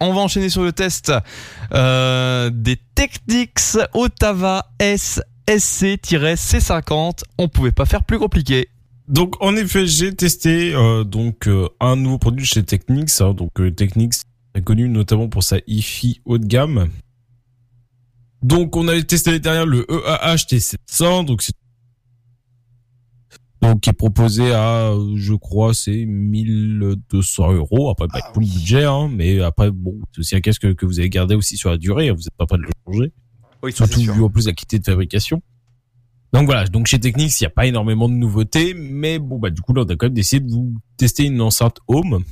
on va enchaîner sur le test euh, des Technics Ottawa SSC-C50. On pouvait pas faire plus compliqué. Donc en effet, j'ai testé euh, donc euh, un nouveau produit chez Technics. Hein, donc Technics est connu notamment pour sa hi-fi haut de gamme. Donc on avait testé derrière le E EAH T700. Donc c'est donc qui est proposé à, euh, je crois, c'est 1200 euros. Après, pas tout le budget, hein, mais après, bon, c'est aussi un casque que, que vous avez gardé aussi sur la durée. hein, vous n'êtes pas prêt de le changer. Oui, Surtout vu en plus la qualité de fabrication. Donc voilà, donc chez Technics, il n'y a pas énormément de nouveautés, mais bon bah du coup là on a quand même décidé de vous tester une enceinte Home.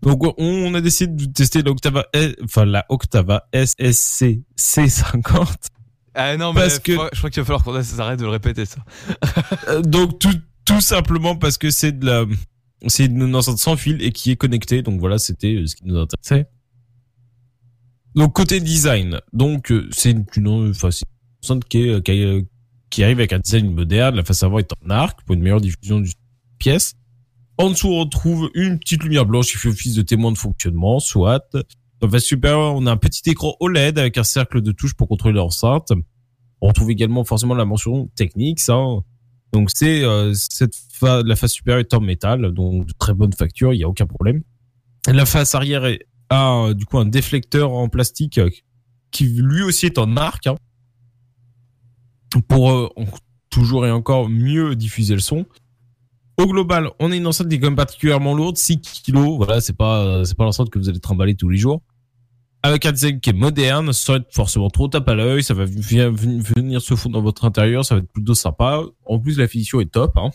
Donc on a décidé de tester l'Octava, enfin la Octava SSC C50. Ah non, mais Parce que- je crois qu'il va falloir qu'on arrête de le répéter ça. Euh, donc tout tout simplement parce que c'est de la c'est une enceinte sans fil et qui est connectée. Donc voilà, c'était euh, ce qui nous intéressait. Donc côté design, donc euh, c'est une enfin une enceinte qui est qui, est- qui arrive avec un design moderne, la face avant est en arc pour une meilleure diffusion du pièce. En dessous, on retrouve une petite lumière blanche qui fait office de témoin de fonctionnement, soit. Dans la face supérieure, on a un petit écran OLED avec un cercle de touches pour contrôler l'enceinte. On retrouve également forcément la mention technique, ça. Donc c'est euh, cette fa- la face supérieure est en métal, donc de très bonne facture, il y a aucun problème. La face arrière est, a euh, du coup un déflecteur en plastique euh, qui lui aussi est en arc hein, pour euh, toujours et encore mieux diffuser le son. Au global, on a une enceinte qui est quand même particulièrement lourde, 6 kilos. Voilà, c'est pas c'est pas l'enceinte que vous allez trimballer tous les jours. Avec un design qui est moderne, sans être forcément trop tape à l'œil, ça va venir se fondre dans votre intérieur, ça va être plutôt sympa. En plus, la finition est top. Hein.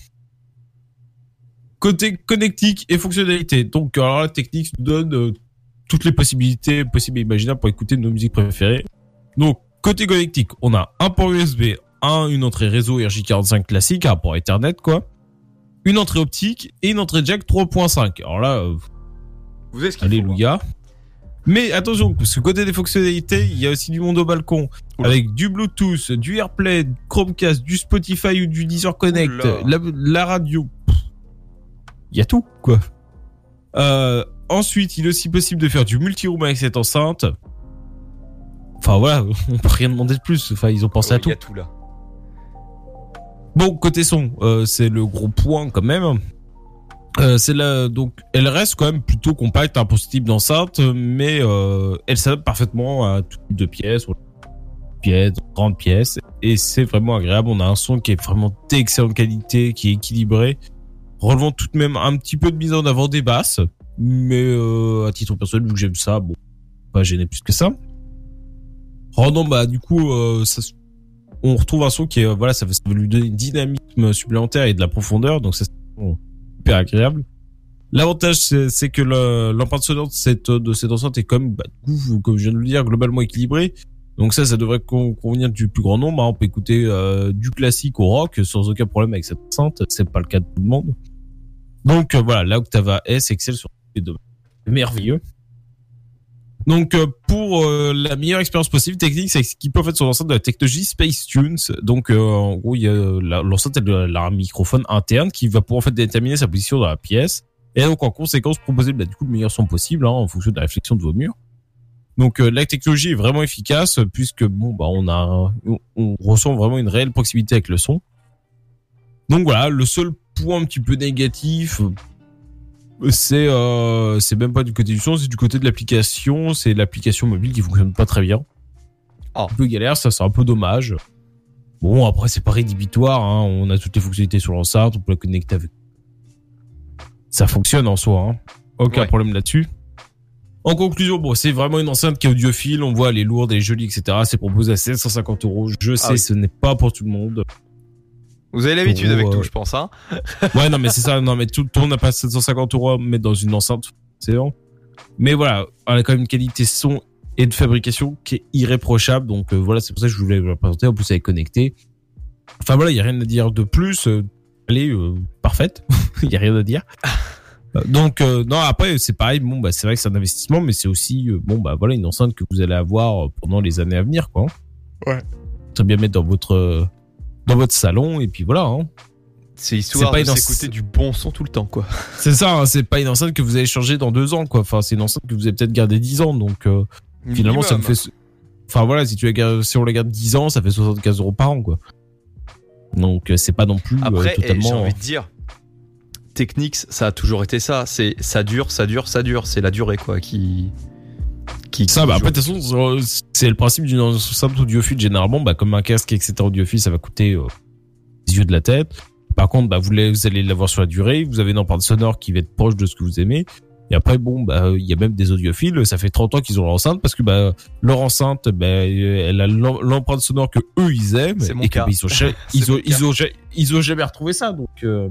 Côté connectique et fonctionnalité, donc alors la technique nous donne euh, toutes les possibilités possibles et imaginables pour écouter nos musiques préférées. Donc côté connectique, on a un port USB, un une entrée réseau RJ45 classique, un port Ethernet quoi, une entrée optique et une entrée jack 3.5. Alors là, euh, Vous ce qu'il faut, alléluia. Mais attention, parce que côté des fonctionnalités, il y a aussi du monde au balcon. Oula. Avec du Bluetooth, du AirPlay, du Chromecast, du Spotify ou du Deezer Connect, la, la radio. Il y a tout, quoi. Euh, ensuite, il est aussi possible de faire du multi-room avec cette enceinte. Enfin voilà, on peut rien demander de plus. Enfin, ils ont pensé Ouais, à tout. Il y a tout là. Bon, côté son, euh, c'est le gros point quand même. Euh, c'est là, donc, elle reste quand même plutôt compacte hein, pour ce type d'enceinte, mais euh, elle s'adapte parfaitement à tout type de pièces, pièces, grandes pièces, et c'est vraiment agréable. On a un son qui est vraiment d'excellente qualité, qui est équilibré, relevant tout de même un petit peu de mise en avant des basses, mais euh, à titre personnel, vu que j'aime ça, bon, pas gêné plus que ça. Rendant, bah, du coup, euh, ça, on retrouve un son qui est, euh, voilà, ça ça va lui donner une dynamisme supplémentaire et de la profondeur, donc c'est agréable. L'avantage, c'est que le- l'empreinte sonore de cette, de cette enceinte est comme, bah, comme je viens de le dire, globalement équilibrée. Donc ça, ça devrait con- convenir du plus grand nombre. hein. On peut écouter euh, du classique au rock sans aucun problème avec cette enceinte. C'est pas le cas de tout le monde. Donc euh, voilà, la Octava S excelle sur les deux. Merveilleux. Donc euh, pour euh, la meilleure expérience possible, Technique, c'est équipe en fait son enceinte de la technologie Space Tunes. Donc euh, en gros, il y a la- l'enceinte elle a un microphone interne qui va pouvoir en fait déterminer sa position dans la pièce et donc en conséquence proposer bah, du coup le meilleur son possible hein, en fonction de la réflexion de vos murs. Donc euh, la technologie est vraiment efficace puisque bon bah on a on, ressent vraiment une réelle proximité avec le son. Donc voilà, le seul point un petit peu négatif euh, c'est euh, c'est même pas du côté du son, c'est du côté de l'application, c'est l'application mobile qui fonctionne pas très bien. Oh. Un peu galère, ça c'est un peu dommage. Bon après c'est pas rédhibitoire, hein, on a toutes les fonctionnalités sur l'enceinte, on peut la connecter avec. Ça fonctionne en soi, hein. aucun Ouais. problème là-dessus. En conclusion, bon, c'est vraiment une enceinte qui est audiophile, on voit elle est lourde, elle est jolie, etc. C'est proposé à 750 euros. Je sais, Ah oui. ce n'est pas pour tout le monde. Vous avez l'habitude avec euh, tout, je pense. Hein. Ouais, non, mais c'est ça. Non, mais tout, tout le monde n'a pas 750 euros à mettre dans une enceinte. C'est bon. Mais voilà, elle a quand même une qualité son et de fabrication qui est irréprochable. Donc euh, voilà, c'est pour ça que je voulais vous la présenter. En plus, elle est connectée. Enfin voilà, il y a rien à dire de plus. Euh, elle est euh, parfaite. Il y a rien à dire. Euh, Donc euh, non, après c'est pareil. Bon bah c'est vrai que c'est un investissement, mais c'est aussi euh, bon bah voilà une enceinte que vous allez avoir euh, pendant les années à venir, quoi. Ouais. Très bien mettre dans votre euh, dans votre salon et puis voilà. Hein. C'est histoire pas de s'écouter du bon son tout le temps, quoi. C'est ça, hein, c'est pas une enceinte que vous allez changer dans deux ans, quoi. Enfin, c'est une enceinte que vous avez peut-être gardé 10 ans, donc euh, finalement, ça Minimum. fait. Enfin voilà, si tu la si on la garde 10 ans, ça fait 75 euros par an, quoi. Donc euh, c'est pas non plus euh, Après, eh, j'ai totalement. envie de dire, Technics, ça a toujours été ça. C'est ça dure, ça dure, ça dure. C'est la durée, quoi, qui. Qui Ça, bah après, de toute façon, euh, c'est le principe d'une enceinte audiophile. Généralement, bah, comme un casque, etc. audiophile, ça va coûter euh, les yeux de la tête. Par contre, bah, vous, allez l'avoir sur la durée. Vous avez une empreinte sonore qui va être proche de ce que vous aimez. Et après, bon, bah, il y a même des audiophiles. Ça fait 30 ans qu'ils ont leur enceinte parce que, bah, leur enceinte, bah, euh, elle a l'em- l'empreinte sonore que eux, ils aiment. C'est mon et que, cas. bah, ils ont, ja- C'est ils ont, mon ils cas. ont, ja- ils ont jamais retrouvé ça. Donc, euh,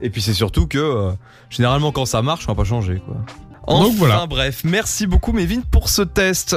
Et puis c'est surtout que euh, généralement quand ça marche, on va pas changer quoi. Donc Enfin voilà. bref, merci beaucoup Mévin pour ce test.